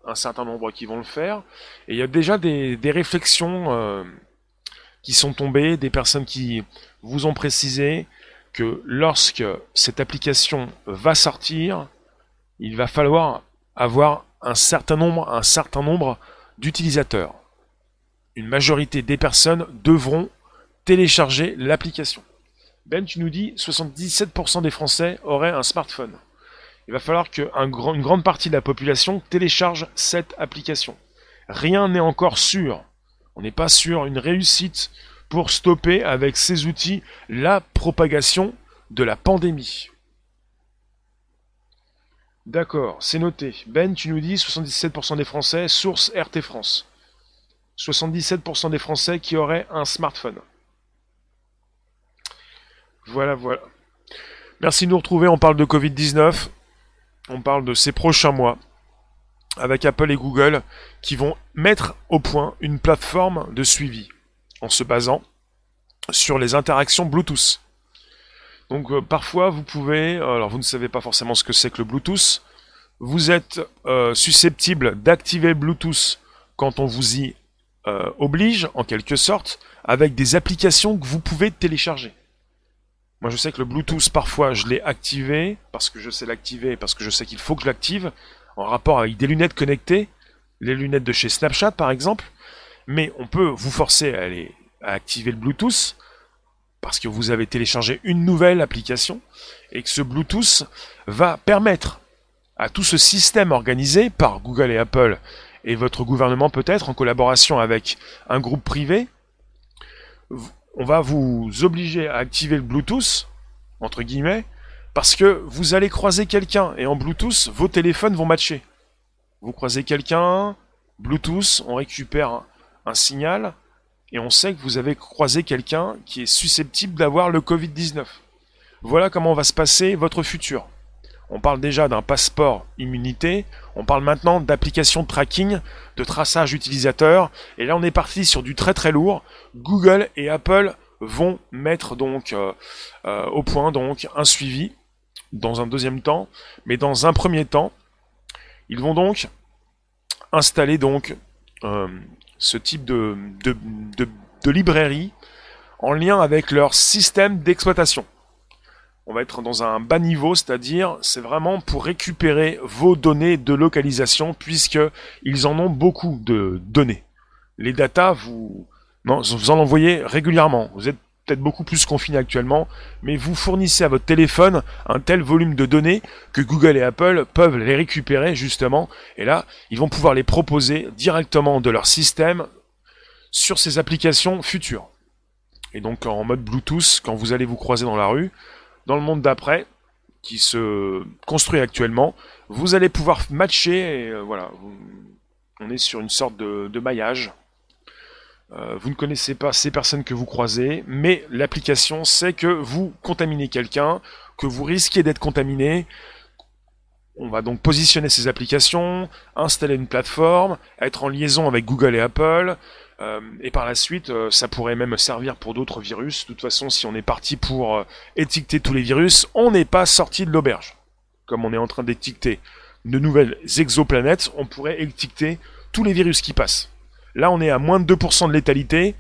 un certain nombre qui vont le faire. Et il y a déjà des, des réflexions qui sont tombées, des personnes qui vous ont précisé que lorsque cette application va sortir, il va falloir avoir un certain nombre, un certain nombre d'utilisateurs. Une majorité des personnes devront télécharger l'application. Ben, tu nous dis 77% des Français auraient un smartphone. Il va falloir qu'une une grande partie de la population télécharge cette application. Rien n'est encore sûr. On n'est pas sur une réussite pour stopper avec ces outils la propagation de la pandémie. D'accord, c'est noté. Ben, tu nous dis 77% des Français, source RT France. 77% des Français qui auraient un smartphone. Voilà, voilà. Merci de nous retrouver. On parle de Covid-19. On parle de ces prochains mois avec Apple et Google qui vont mettre au point une plateforme de suivi en se basant sur les interactions Bluetooth. Donc euh, parfois vous pouvez, alors vous ne savez pas forcément ce que c'est que le Bluetooth, vous êtes euh, susceptible d'activer Bluetooth quand on vous y euh, oblige, en quelque sorte, avec des applications que vous pouvez télécharger. Moi je sais que le Bluetooth parfois je l'ai activé, parce que je sais l'activer, parce que je sais qu'il faut que je l'active, en rapport avec des lunettes connectées, les lunettes de chez Snapchat par exemple, mais on peut vous forcer à, aller, à activer le Bluetooth parce que vous avez téléchargé une nouvelle application et que ce Bluetooth va permettre à tout ce système organisé par Google et Apple et votre gouvernement peut-être en collaboration avec un groupe privé, on va vous obliger à activer le Bluetooth, entre guillemets, parce que vous allez croiser quelqu'un et en Bluetooth, vos téléphones vont matcher. Vous croisez quelqu'un, Bluetooth, on récupère un signal, et on sait que vous avez croisé quelqu'un qui est susceptible d'avoir le Covid-19. Voilà comment va se passer votre futur. On parle déjà d'un passeport immunité, on parle maintenant d'application de tracking, de traçage utilisateur, et là on est parti sur du très très lourd. Google et Apple vont mettre donc euh, euh, au point donc un suivi dans un deuxième temps, mais dans un premier temps, ils vont donc installer euh, ce type de, librairie en lien avec leur système d'exploitation. On va être dans un bas niveau, c'est-à-dire c'est vraiment pour récupérer vos données de localisation puisque ils en ont beaucoup de données. Les non, vous en envoyez régulièrement. Vous êtes peut-être beaucoup plus confiné actuellement, mais vous fournissez à votre téléphone un tel volume de données que Google et Apple peuvent les récupérer justement, et là, ils vont pouvoir les proposer directement de leur système sur ces applications futures. Et donc en mode Bluetooth, quand vous allez vous croiser dans la rue, dans le monde d'après, qui se construit actuellement, vous allez pouvoir matcher, euh, voilà, on est sur une sorte de maillage euh, vous ne connaissez pas ces personnes que vous croisez, mais l'application sait que vous contaminez quelqu'un, que vous risquez d'être contaminé. On va donc positionner ces applications, installer une plateforme, être en liaison avec Google et Apple, euh, et par la suite, euh, ça pourrait même servir pour d'autres virus. De toute façon, si on est parti pour étiqueter tous les virus, on n'est pas sorti de l'auberge. Comme on est en train d'étiqueter de nouvelles exoplanètes, on pourrait étiqueter tous les virus qui passent. Là, on est à moins de 2% de létalité,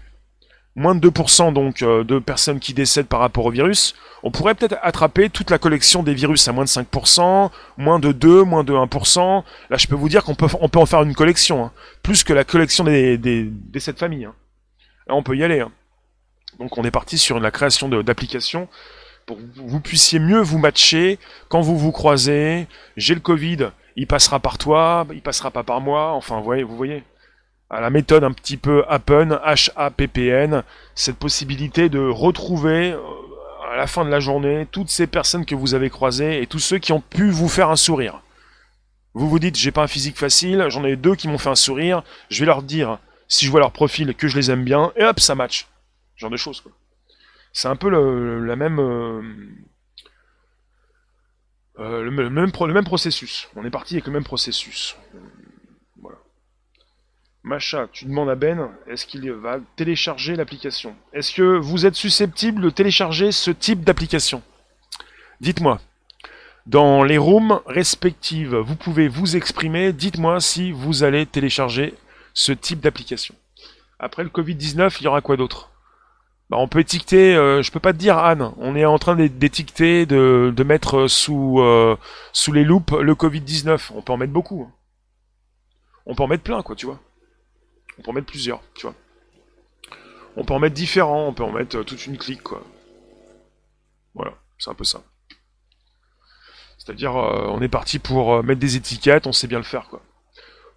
moins de 2% donc euh, de personnes qui décèdent par rapport au virus. On pourrait peut-être attraper toute la collection des virus à moins de 5%, moins de 2, moins de 1%. Là, je peux vous dire qu'on peut, en faire une collection, hein. plus que la collection des, des, des 7 familles. Hein. Là, on peut y aller. Hein. Donc, on est parti sur la création d'applications pour que vous puissiez mieux vous matcher quand vous vous croisez. J'ai le Covid, il passera par toi, il passera pas par moi. Enfin, voyez, vous voyez à la méthode un petit peu Happen, H-A-P-P-N, cette possibilité de retrouver euh, à la fin de la journée toutes ces personnes que vous avez croisées et tous ceux qui ont pu vous faire un sourire. Vous vous dites, j'ai pas un physique facile, j'en ai deux qui m'ont fait un sourire, je vais leur dire, si je vois leur profil, que je les aime bien, et hop, ça match. Genre de choses, quoi. C'est un peu le, même, euh, euh, le même processus. On est parti avec le même processus. Macha, tu demandes à Ben, est-ce qu'il va télécharger l'application? Est-ce que vous êtes susceptible de télécharger ce type d'application? Dites-moi. Dans les rooms respectives, vous pouvez vous exprimer. Dites-moi si vous allez télécharger ce type d'application. Après le Covid-19, il y aura quoi d'autre? Bah, On peut étiqueter, euh, je peux pas te dire Anne, on est en train d'étiqueter, de, mettre sous, euh, sous les loupes le Covid-19. On peut en mettre beaucoup. Hein. On peut en mettre plein, quoi, tu vois. On peut en mettre plusieurs, tu vois. On peut en mettre différents, on peut en mettre euh, toute une clique, quoi. Voilà, c'est un peu ça. C'est-à-dire, euh, on est parti pour euh, mettre des étiquettes, on sait bien le faire, quoi.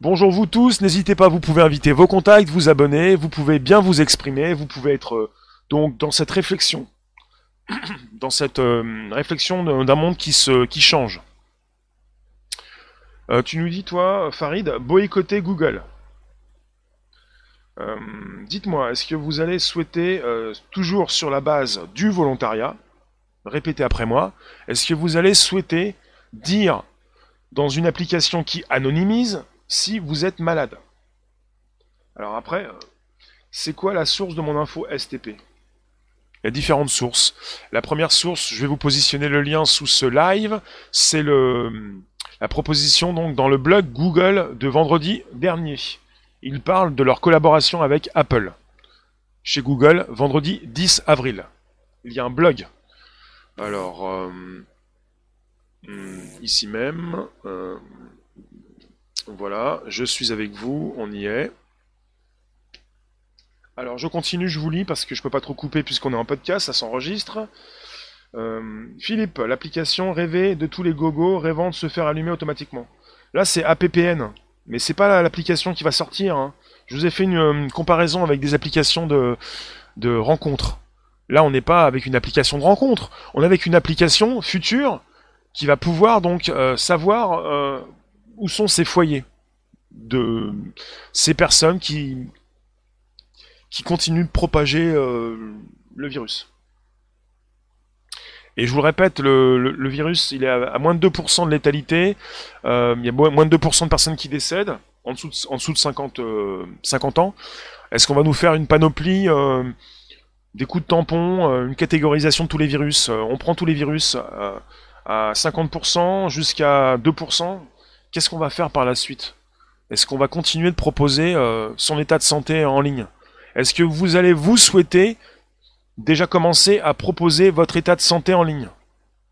Bonjour vous tous, n'hésitez pas, vous pouvez inviter vos contacts, vous abonner, vous pouvez bien vous exprimer, vous pouvez être donc dans cette réflexion, dans cette réflexion d'un monde qui se qui change. tu nous dis toi, Farid, boycotter Google. Euh, dites-moi, est-ce que vous allez souhaiter, euh, toujours sur la base du volontariat, répétez après moi, est-ce que vous allez souhaiter dire dans une application qui anonymise si vous êtes malade? Alors après, euh, c'est quoi la source de mon info STP il y a différentes sources. La première source, je vais vous positionner le lien sous ce live, c'est la proposition donc dans le blog Google de vendredi dernier ils parlent de leur collaboration avec Apple. Chez Google, vendredi 10 avril. Il y a un blog. Alors, euh, hmm, ici même, euh, voilà, je suis avec vous, on y est. Alors, je continue, je vous lis parce que je peux pas trop couper puisqu'on est en podcast, ça s'enregistre. Euh, Philippe, l'application rêvée de tous les gogos rêvant de se faire allumer automatiquement. Là, c'est APPN. Mais c'est pas l'application qui va sortir. Hein. Je vous ai fait une, euh, comparaison avec des applications de, de rencontres. Là, on n'est pas avec une application de rencontre. On est avec une application future qui va pouvoir donc euh, savoir euh, où sont ces foyers de ces personnes qui qui continuent de propager le virus. Et je vous le répète, le, virus, il est à, moins de 2% de létalité. Euh, il y a moins de 2% de personnes qui décèdent en dessous de, en dessous de 50, 50 euh, ans. Est-ce qu'on va nous faire une panoplie euh, des coups de tampon, une catégorisation de tous les virus? On prend tous les virus à 50% jusqu'à 2%. Qu'est-ce qu'on va faire par la suite? Est-ce qu'on va continuer de proposer son état de santé en ligne? Est-ce que vous allez vous souhaiter déjà commencer à proposer votre état de santé en ligne.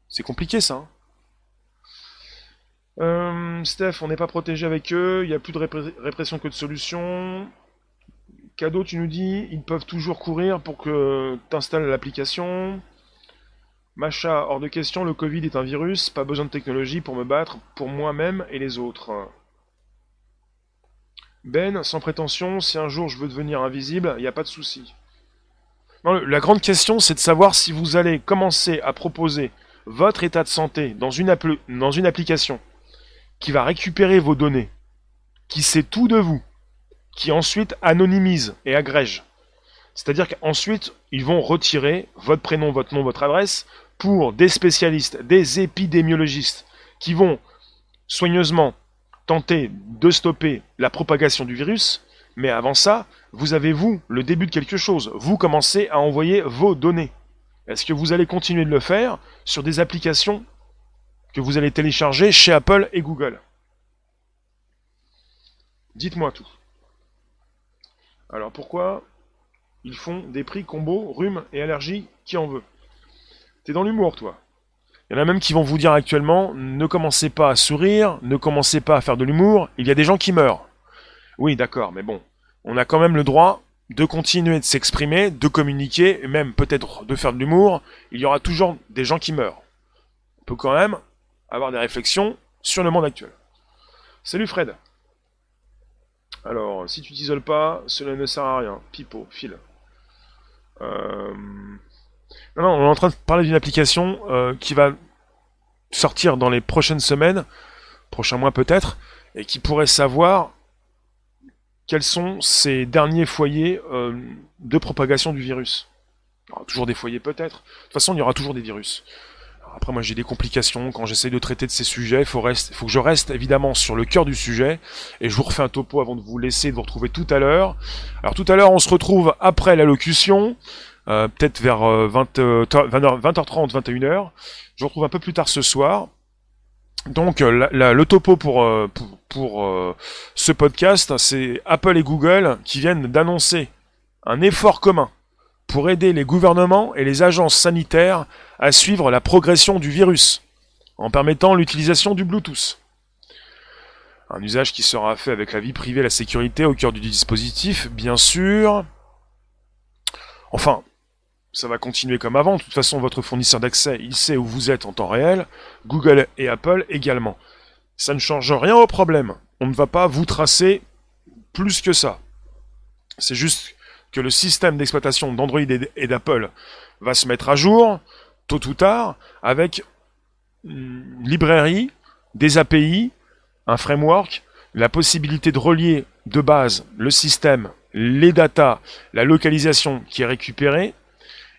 C'est compliqué ça. Hein. Euh, Steph, on n'est pas protégé avec eux, il n'y a plus de répression que de solution. Cadeau, tu nous dis, ils peuvent toujours courir pour que tu installes l'application. Macha, hors de question, le Covid est un virus, pas besoin de technologie pour me battre, pour moi-même et les autres. Ben, sans prétention, si un jour je veux devenir invisible, il n'y a pas de souci la grande question, c'est de savoir si vous allez commencer à proposer votre état de santé dans une, application qui va récupérer vos données, qui sait tout de vous, qui ensuite anonymise et agrège. C'est-à-dire qu'ensuite, ils vont retirer votre prénom, votre nom, votre adresse pour des spécialistes, des épidémiologistes qui vont soigneusement tenter de stopper la propagation du virus, mais avant ça, vous avez, vous, le début de quelque chose. Vous commencez à envoyer vos données. Est-ce que vous allez continuer de le faire sur des applications que vous allez télécharger chez Apple et Google? Dites-moi tout. Alors pourquoi ils font des prix combo, rhume et allergie Qui en veut? T'es dans l'humour, toi. Il y en a même qui vont vous dire actuellement ne commencez pas à sourire, ne commencez pas à faire de l'humour, il y a des gens qui meurent. Oui, d'accord, mais bon, on a quand même le droit de continuer de s'exprimer, de communiquer, et même peut-être de faire de l'humour. Il y aura toujours des gens qui meurent. On peut quand même avoir des réflexions sur le monde actuel. Salut Fred. Alors, si tu t'isoles pas, cela ne sert à rien. Pipo, file. Euh, non, non, on est en train de parler d'une application euh, qui va sortir dans les prochaines semaines, prochains mois peut-être, et qui pourrait savoir quels sont ces derniers foyers euh, de propagation du virus. Toujours des foyers peut-être. De toute façon, il y aura toujours des virus. Après, moi, j'ai des complications quand j'essaie de traiter de ces sujets. Il faut, que je reste évidemment sur le cœur du sujet. Et je vous refais un topo avant de vous laisser, de vous retrouver tout à l'heure. Alors, tout à l'heure, on se retrouve après l'allocution, euh, peut-être vers 20, 20h, 30 21h. Je vous retrouve un peu plus tard ce soir. Donc, euh, le topo pour, euh, pour ce podcast, c'est Apple et Google qui viennent d'annoncer un effort commun pour aider les gouvernements et les agences sanitaires à suivre la progression du virus, en permettant l'utilisation du Bluetooth. Un usage qui sera fait avec la vie privée et la sécurité au cœur du dispositif, bien sûr. Enfin, ça va continuer comme avant. De toute façon, votre fournisseur d'accès, il sait où vous êtes en temps réel. Google et Apple également. Ça ne change rien au problème. On ne va pas vous tracer plus que ça. C'est juste que le système d'exploitation d'Android et d'Apple va se mettre à jour, tôt ou tard, avec une librairie, des API, un framework, la possibilité de relier de base le système, les datas, la localisation qui est récupérée,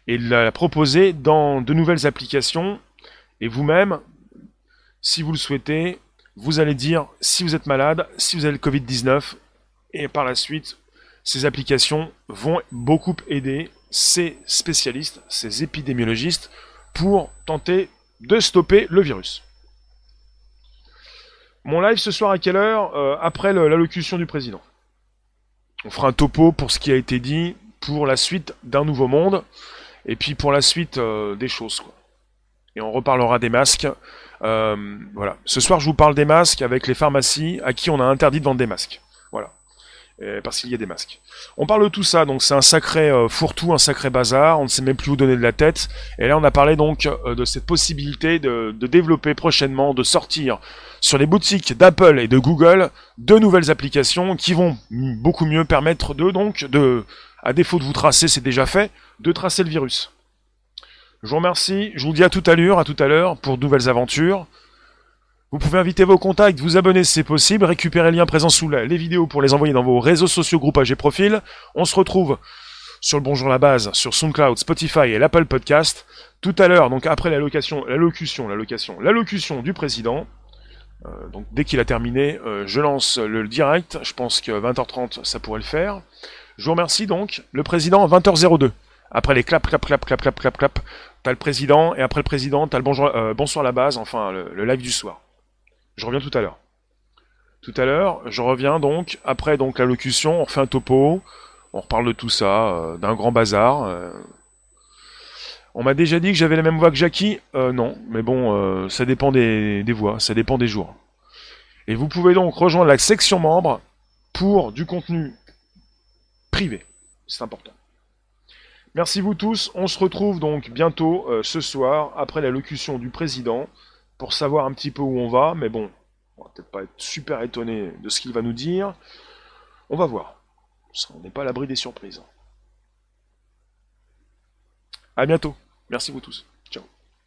et la proposer dans de nouvelles applications. Et vous-même, si vous le souhaitez, vous allez dire si vous êtes malade, si vous avez le Covid-19, et par la suite, ces applications vont beaucoup aider ces spécialistes, ces épidémiologistes, pour tenter de stopper le virus. Mon live ce soir à quelle heure euh, Après l'allocution du président? On fera un topo pour ce qui a été dit pour la suite d'un nouveau monde, et puis pour la suite euh, des choses. Quoi. Et on reparlera des masques. Euh, voilà. Ce soir, je vous parle des masques avec les pharmacies à qui on a interdit de vendre des masques. Voilà. Parce qu'il y a des masques. On parle de tout ça, donc c'est un sacré euh, fourre-tout, un sacré bazar, on ne sait même plus où donner de la tête. Et là, on a parlé donc de cette possibilité de, développer prochainement, de sortir sur les boutiques d'Apple et de Google de nouvelles applications qui vont beaucoup mieux permettre de, donc, de, à défaut de vous tracer, c'est déjà fait, de tracer le virus. Je vous remercie, je vous dis à tout à l'heure, à tout à l'heure pour de nouvelles aventures. Vous pouvez inviter vos contacts, vous abonner si c'est possible, récupérer le lien présent sous les vidéos pour les envoyer dans vos réseaux sociaux, groupages et profils. On se retrouve sur le Bonjour la base, sur SoundCloud, Spotify et l'Apple Podcast. Tout à l'heure, donc après l'allocution, l'allocation, l'allocution du président. Euh, donc dès qu'il a terminé, euh, je lance le direct. Je pense que 20h30, ça pourrait le faire. Je vous remercie donc. Le président, 20h02. Après les clap, clap, clap, clap, clap, clap, clap, t'as le président, et après le président, t'as le bonjour, euh, bonsoir la base, enfin le live du soir. Je reviens tout à l'heure. Tout à l'heure, je reviens donc, après donc l'allocution, on refait un topo, on reparle de tout ça, euh, d'un grand bazar. Euh. On m'a déjà dit que j'avais la même voix que Jackie. Euh, non, mais bon, ça dépend des, voix, ça dépend des jours. Et vous pouvez donc rejoindre la section membre pour du contenu privé. C'est important. Merci vous tous. On se retrouve donc bientôt ce soir après l'allocution du président pour savoir un petit peu où on va, mais bon, on va peut-être pas être super étonné de ce qu'il va nous dire. On va voir. On n'est pas à l'abri des surprises. À bientôt. Merci vous tous.